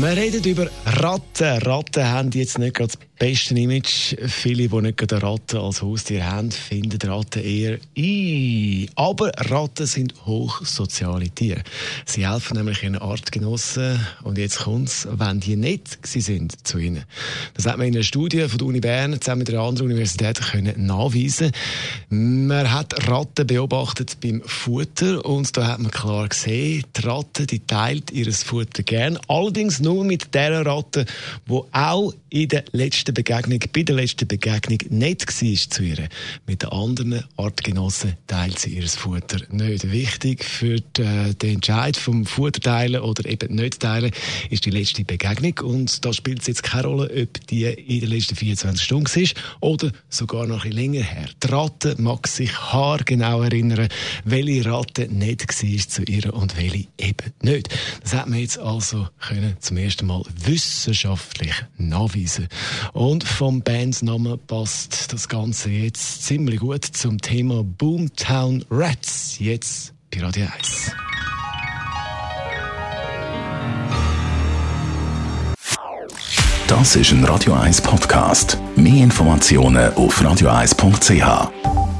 wir reden über Ratten. Ratten haben jetzt nicht gerade das beste Image. Viele, die nicht gerade Ratten als Haustier haben, finden Ratten eher ein. Aber Ratten sind hochsoziale Tiere. Sie helfen nämlich ihren Artgenossen. Und jetzt kommt es, wenn die nicht sind zu ihnen. Das hat man in einer Studie von der Uni Bern zusammen mit einer anderen Universität können nachweisen. Man hat Ratten beobachtet beim Futter und da hat man klar gesehen, die Ratte die teilt ihr Futter gern. Allerdings nur mit der Ratte, die auch in der letzten Begegnung, bei der letzten Begegnung nicht war zu ihr. Mit den anderen Artgenossen teilt sie ihr Futter nicht. Wichtig für äh, den Entscheid vom Futterteilen oder eben nicht teilen ist die letzte Begegnung und da spielt es jetzt keine Rolle, ob die in den letzten 24 Stunden war oder sogar noch ein länger her. Die Ratte mag sich haargenau erinnern, welche Ratte nicht war zu ihr und welche eben nicht. Das hat man jetzt also können zum ersten Mal wissenschaftlich nachweisen. Und vom Bandsnamen passt das Ganze jetzt ziemlich gut zum Thema Boomtown Rats. Jetzt bei Radio 1. Das ist ein Radio 1 Podcast. Mehr Informationen auf radio1.ch.